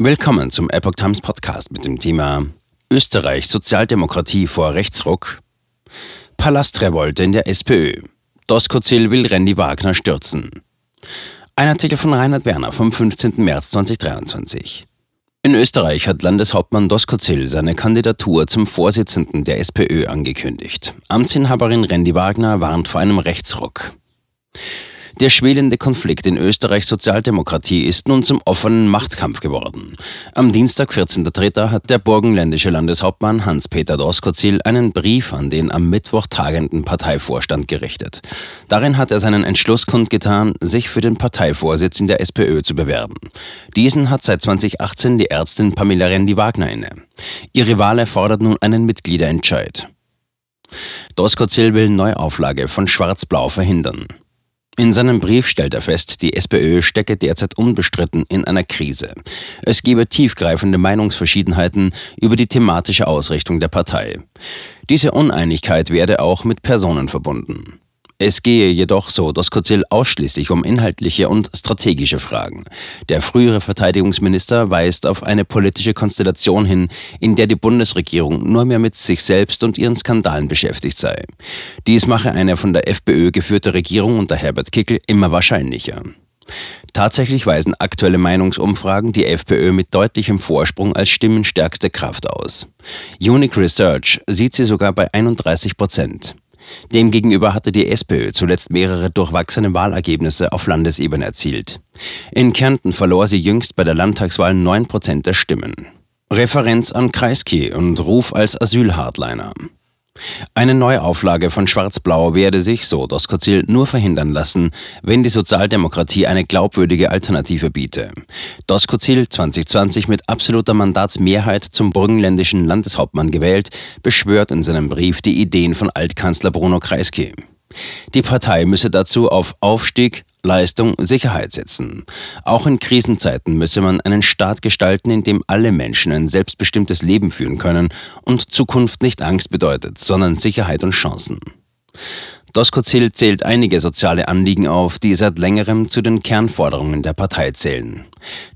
Willkommen zum Epoch Times Podcast mit dem Thema Österreich Sozialdemokratie vor Rechtsruck, Palastrevolte in der SPÖ, Doskozil will Randy Wagner stürzen. Ein Artikel von Reinhard Werner vom 15. März 2023. In Österreich hat Landeshauptmann Doskozil seine Kandidatur zum Vorsitzenden der SPÖ angekündigt. Amtsinhaberin Randy Wagner warnt vor einem Rechtsruck. Der schwelende Konflikt in Österreichs Sozialdemokratie ist nun zum offenen Machtkampf geworden. Am Dienstag, 14.03., hat der burgenländische Landeshauptmann Hans-Peter Doskozil einen Brief an den am Mittwoch tagenden Parteivorstand gerichtet. Darin hat er seinen Entschluss kundgetan, sich für den Parteivorsitz in der SPÖ zu bewerben. Diesen hat seit 2018 die Ärztin Pamela Rendi-Wagner inne. Ihr Rivale fordert nun einen Mitgliederentscheid. Doskozil will Neuauflage von Schwarz-Blau verhindern. In seinem Brief stellt er fest, die SPÖ stecke derzeit unbestritten in einer Krise. Es gebe tiefgreifende Meinungsverschiedenheiten über die thematische Ausrichtung der Partei. Diese Uneinigkeit werde auch mit Personen verbunden. Es gehe jedoch, so Doskozil, ausschließlich um inhaltliche und strategische Fragen. Der frühere Verteidigungsminister weist auf eine politische Konstellation hin, in der die Bundesregierung nur mehr mit sich selbst und ihren Skandalen beschäftigt sei. Dies mache eine von der FPÖ geführte Regierung unter Herbert Kickel immer wahrscheinlicher. Tatsächlich weisen aktuelle Meinungsumfragen die FPÖ mit deutlichem Vorsprung als stimmenstärkste Kraft aus. Unique Research sieht sie sogar bei 31 Prozent. Demgegenüber hatte die SPÖ zuletzt mehrere durchwachsene Wahlergebnisse auf Landesebene erzielt. In Kärnten verlor sie jüngst bei der Landtagswahl 9 Prozent der Stimmen. Referenz an Kreisky und Ruf als Asylhardliner. Eine Neuauflage von Schwarz-Blau werde sich, so Doskozil, nur verhindern lassen, wenn die Sozialdemokratie eine glaubwürdige Alternative biete. Doskozil, 2020 mit absoluter Mandatsmehrheit zum burgenländischen Landeshauptmann gewählt, beschwört in seinem Brief die Ideen von Altkanzler Bruno Kreisky. Die Partei müsse dazu auf Aufstieg, Leistung, Sicherheit setzen. Auch in Krisenzeiten müsse man einen Staat gestalten, in dem alle Menschen ein selbstbestimmtes Leben führen können und Zukunft nicht Angst bedeutet, sondern Sicherheit und Chancen. Doskozil zählt einige soziale Anliegen auf, die seit längerem zu den Kernforderungen der Partei zählen.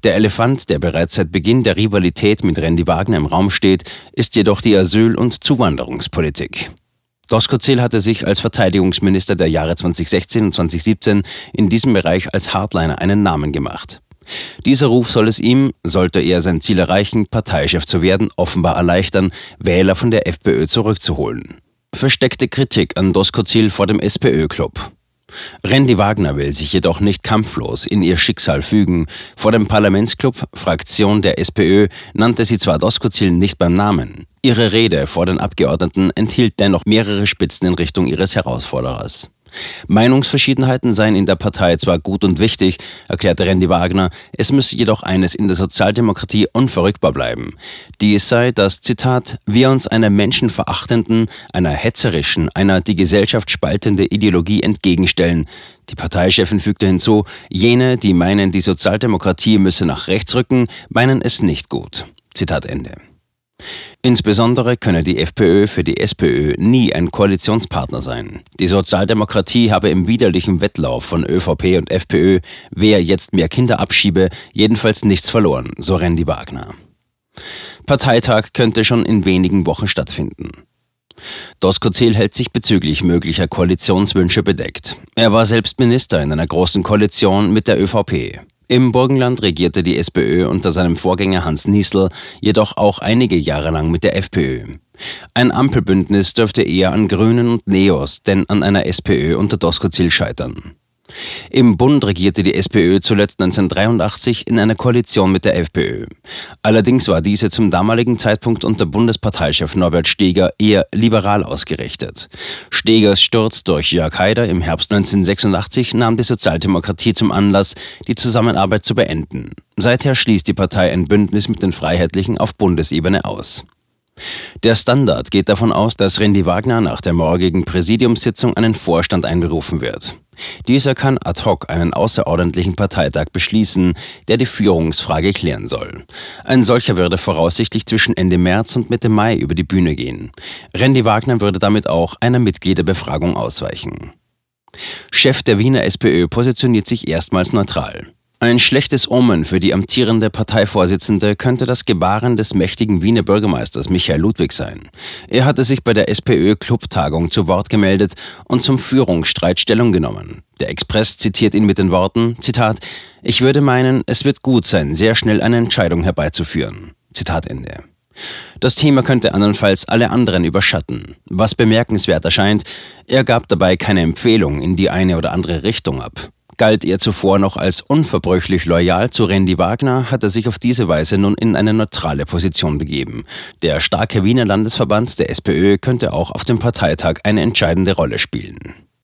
Der Elefant, der bereits seit Beginn der Rivalität mit Randy Wagner im Raum steht, ist jedoch die Asyl- und Zuwanderungspolitik. Doskozil hatte sich als Verteidigungsminister der Jahre 2016 und 2017 in diesem Bereich als Hardliner einen Namen gemacht. Dieser Ruf soll es ihm, sollte er sein Ziel erreichen, Parteichef zu werden, offenbar erleichtern, Wähler von der FPÖ zurückzuholen. Versteckte Kritik an Doskozil vor dem SPÖ-Club. Randy Wagner will sich jedoch nicht kampflos in ihr Schicksal fügen. Vor dem Parlamentsclub, Fraktion der SPÖ, nannte sie zwar Doskozil nicht beim Namen. Ihre Rede vor den Abgeordneten enthielt dennoch mehrere Spitzen in Richtung ihres Herausforderers. Meinungsverschiedenheiten seien in der Partei zwar gut und wichtig, erklärte Randy Wagner, es müsse jedoch eines in der Sozialdemokratie unverrückbar bleiben. Dies sei, dass, Zitat, wir uns einer menschenverachtenden, einer hetzerischen, einer die Gesellschaft spaltende Ideologie entgegenstellen. Die Parteichefin fügte hinzu, jene, die meinen, die Sozialdemokratie müsse nach rechts rücken, meinen es nicht gut. Zitat Ende. Insbesondere könne die FPÖ für die SPÖ nie ein Koalitionspartner sein. Die Sozialdemokratie habe im widerlichen Wettlauf von ÖVP und FPÖ, wer jetzt mehr Kinder abschiebe, jedenfalls nichts verloren, so Randy Wagner. Parteitag könnte schon in wenigen Wochen stattfinden. Doskozil hält sich bezüglich möglicher Koalitionswünsche bedeckt. Er war selbst Minister in einer großen Koalition mit der ÖVP. Im Burgenland regierte die SPÖ unter seinem Vorgänger Hans Niesel jedoch auch einige Jahre lang mit der FPÖ. Ein Ampelbündnis dürfte eher an Grünen und Neos denn an einer SPÖ unter Doskozil scheitern. Im Bund regierte die SPÖ zuletzt 1983 in einer Koalition mit der FPÖ. Allerdings war diese zum damaligen Zeitpunkt unter Bundesparteichef Norbert Steger eher liberal ausgerichtet. Stegers Sturz durch Jörg Haider im Herbst 1986 nahm die Sozialdemokratie zum Anlass, die Zusammenarbeit zu beenden. Seither schließt die Partei ein Bündnis mit den Freiheitlichen auf Bundesebene aus. Der Standard geht davon aus, dass Randy Wagner nach der morgigen Präsidiumssitzung einen Vorstand einberufen wird. Dieser kann ad hoc einen außerordentlichen Parteitag beschließen, der die Führungsfrage klären soll. Ein solcher würde voraussichtlich zwischen Ende März und Mitte Mai über die Bühne gehen. Randy Wagner würde damit auch einer Mitgliederbefragung ausweichen. Chef der Wiener SPÖ positioniert sich erstmals neutral. Ein schlechtes Omen für die amtierende Parteivorsitzende könnte das Gebaren des mächtigen Wiener Bürgermeisters Michael Ludwig sein. Er hatte sich bei der SPÖ-Clubtagung zu Wort gemeldet und zum Führungsstreit Stellung genommen. Der Express zitiert ihn mit den Worten, Zitat, Ich würde meinen, es wird gut sein, sehr schnell eine Entscheidung herbeizuführen. Zitat Ende. Das Thema könnte andernfalls alle anderen überschatten. Was bemerkenswert erscheint, er gab dabei keine Empfehlung in die eine oder andere Richtung ab. Galt er zuvor noch als unverbrüchlich loyal zu Randy Wagner, hat er sich auf diese Weise nun in eine neutrale Position begeben. Der starke Wiener Landesverband der SPÖ könnte auch auf dem Parteitag eine entscheidende Rolle spielen.